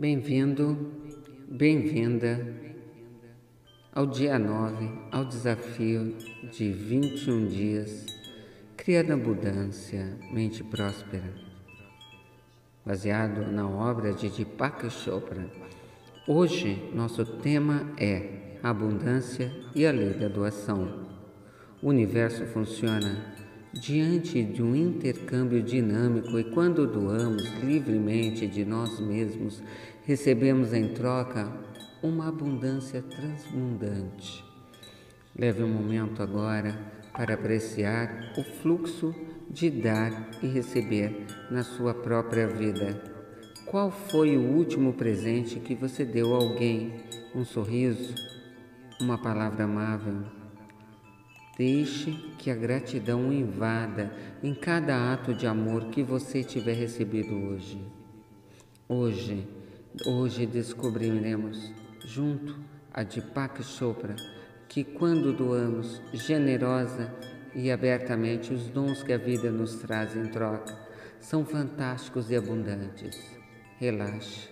Bem-vindo, bem-vinda ao dia 9, ao desafio de 21 dias, criando abundância, mente próspera, baseado na obra de Deepak Chopra. Hoje, nosso tema é abundância e a lei da doação. O universo funciona diante de um intercâmbio dinâmico e quando doamos livremente de nós mesmos, recebemos em troca uma abundância transbundante. Leve um momento agora para apreciar o fluxo de dar e receber na sua própria vida. Qual foi o último presente que você deu a alguém? Um sorriso? Uma palavra amável? Deixe que a gratidão invada em cada ato de amor que você tiver recebido hoje. Hoje, hoje descobriremos junto a Deepak Chopra, que quando doamos generosa e abertamente os dons que a vida nos traz em troca, são fantásticos e abundantes. Relaxe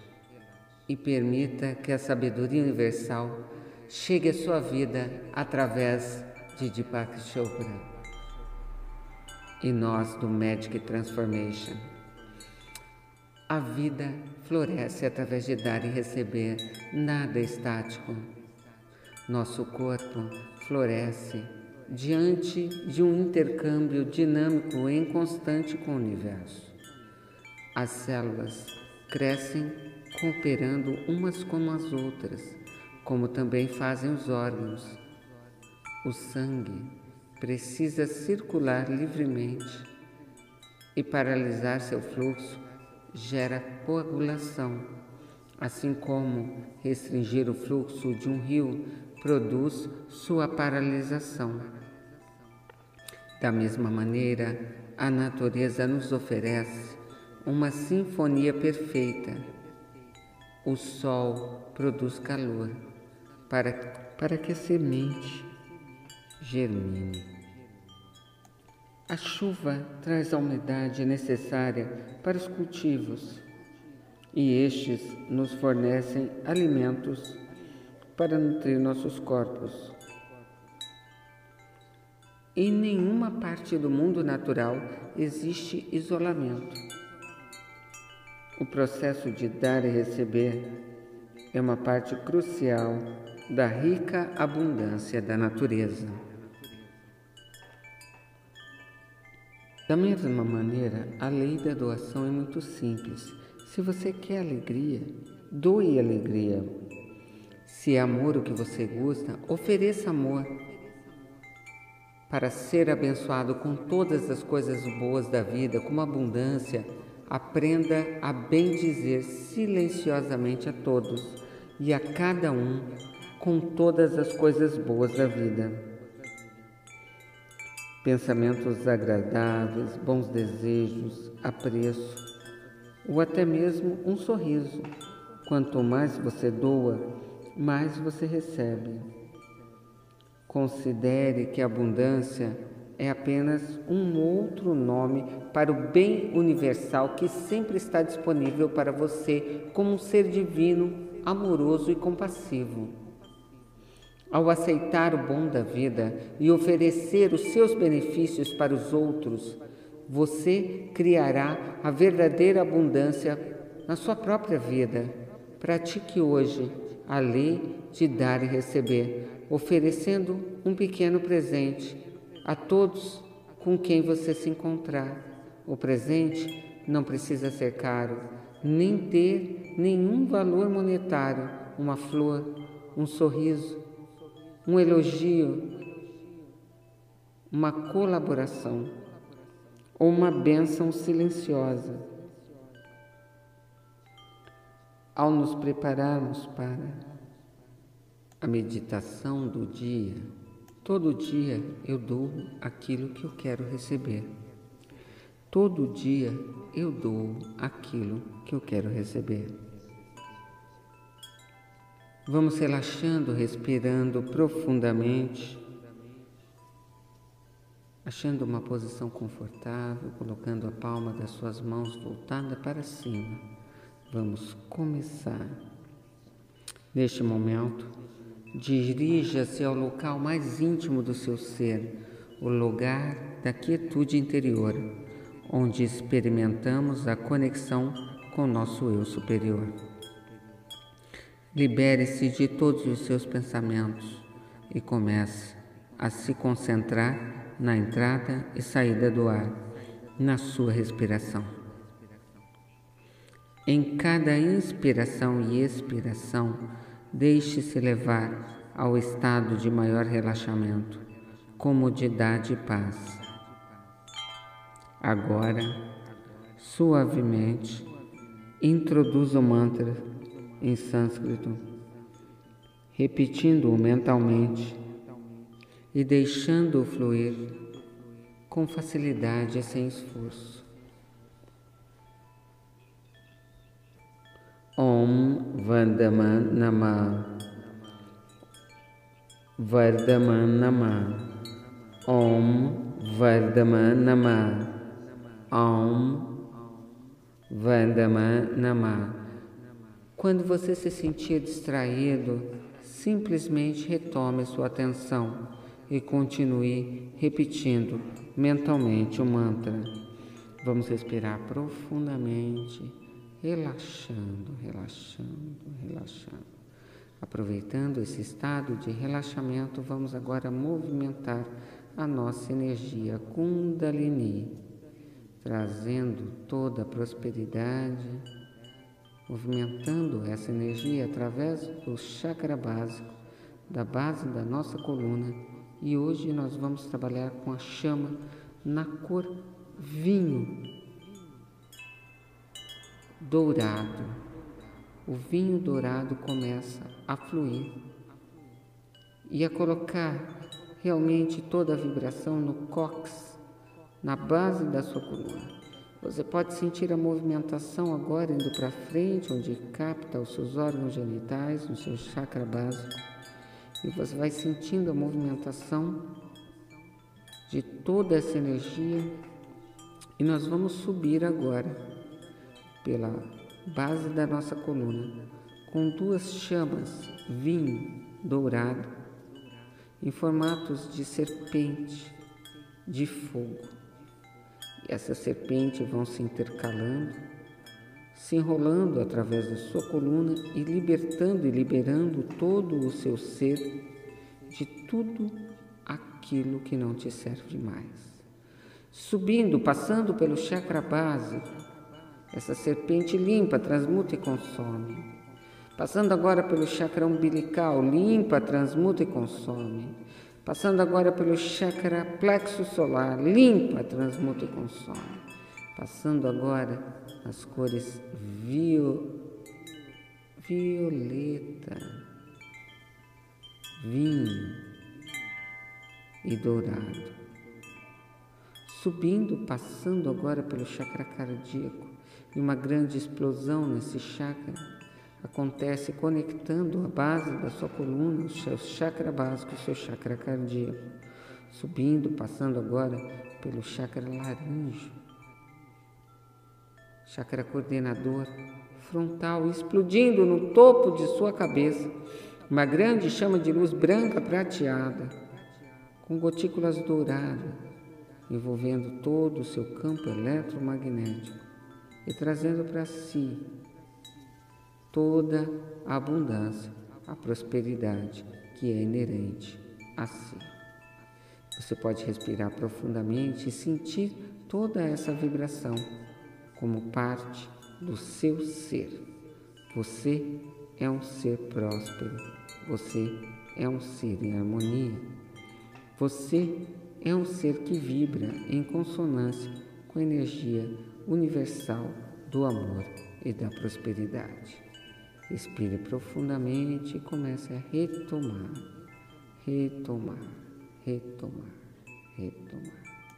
e permita que a sabedoria universal chegue à sua vida através de Deepak Chopra e nós do Magic Transformation. A vida floresce através de dar e receber, nada é estático. Nosso corpo floresce diante de um intercâmbio dinâmico em constante com o universo. As células crescem cooperando umas com as outras, como também fazem os órgãos. O sangue precisa circular livremente e paralisar seu fluxo gera coagulação, assim como restringir o fluxo de um rio produz sua paralisação. Da mesma maneira, a natureza nos oferece uma sinfonia perfeita. O sol produz calor para, para que a semente germine. A chuva traz a umidade necessária para os cultivos e estes nos fornecem alimentos para nutrir nossos corpos. Em nenhuma parte do mundo natural existe isolamento. O processo de dar e receber é uma parte crucial da rica abundância da natureza. Da mesma maneira, a lei da doação é muito simples. Se você quer alegria, doe alegria. Se é amor o que você gosta, ofereça amor. Para ser abençoado com todas as coisas boas da vida, como abundância, aprenda a bem dizer silenciosamente a todos e a cada um com todas as coisas boas da vida pensamentos agradáveis, bons desejos, apreço ou até mesmo um sorriso. Quanto mais você doa, mais você recebe. Considere que a abundância é apenas um outro nome para o bem universal que sempre está disponível para você como um ser divino, amoroso e compassivo. Ao aceitar o bom da vida e oferecer os seus benefícios para os outros, você criará a verdadeira abundância na sua própria vida. Pratique hoje a lei de dar e receber, oferecendo um pequeno presente a todos com quem você se encontrar. O presente não precisa ser caro, nem ter nenhum valor monetário, uma flor, um sorriso, um elogio, uma colaboração ou uma bênção silenciosa. Ao nos prepararmos para a meditação do dia, todo dia eu dou aquilo que eu quero receber. Todo dia eu dou aquilo que eu quero receber. Vamos relaxando, respirando profundamente, achando uma posição confortável, colocando a palma das suas mãos voltada para cima, Vamos começar. Neste momento, dirija-se ao local mais íntimo do seu ser, o lugar da quietude interior, onde experimentamos a conexão com nosso eu superior. Libere-se de todos os seus pensamentos e comece a se concentrar na entrada e saída do ar, na sua respiração. Em cada inspiração e expiração, deixe-se levar ao estado de maior relaxamento, comodidade e paz. Agora, suavemente, introduza o mantra em sânscrito, repetindo-o mentalmente e deixando-o fluir com facilidade e sem esforço. Om Vardaman Nama Vardaman Nama Om Vardaman Nama Om Vardaman Nama Quando você se sentir distraído, simplesmente retome sua atenção e continue repetindo mentalmente o mantra. Vamos respirar profundamente relaxando, relaxando, relaxando. Aproveitando esse estado de relaxamento, vamos agora movimentar a nossa energia Kundalini, trazendo toda a prosperidade, movimentando essa energia através do chakra básico, da base da nossa coluna. E hoje nós vamos trabalhar com a chama na cor vinho, dourado. O vinho dourado começa a fluir e a colocar realmente toda a vibração no cox, na base da sua coluna. Você pode sentir a movimentação agora indo para frente, onde capta os seus órgãos genitais, no seu chakra básico. E você vai sentindo a movimentação de toda essa energia. E nós vamos subir agora pela base da nossa coluna, com duas chamas, vinho dourado, em formatos de serpente de fogo. E essas serpentes vão se intercalando, se enrolando através da sua coluna e libertando e liberando todo o seu ser de tudo aquilo que não te serve mais. Subindo, passando pelo chakra básico, essa serpente limpa, transmuta e consome. Passando agora pelo chakra umbilical, limpa, transmuta e consome. Passando agora pelo chakra plexo solar, limpa, transmuta e consome. Passando agora as cores viol... violeta, vinho e dourado. Subindo, passando agora pelo chakra cardíaco, e uma grande explosão nesse chakra acontece conectando a base da sua coluna, o seu chakra básico, o seu chakra cardíaco, subindo, passando agora pelo chakra laríngeo, chakra coordenador frontal, explodindo no topo de sua cabeça uma grande chama de luz branca prateada, com gotículas douradas, envolvendo todo o seu campo eletromagnético e trazendo para si toda a abundância, a prosperidade que é inerente a si. Você pode respirar profundamente e sentir toda essa vibração como parte do seu ser. Você é um ser próspero, você é um ser em harmonia, você é um ser que vibra em consonância com a energia universal do amor e da prosperidade. Respire profundamente e comece a retomar, retomar, retomar, retomar.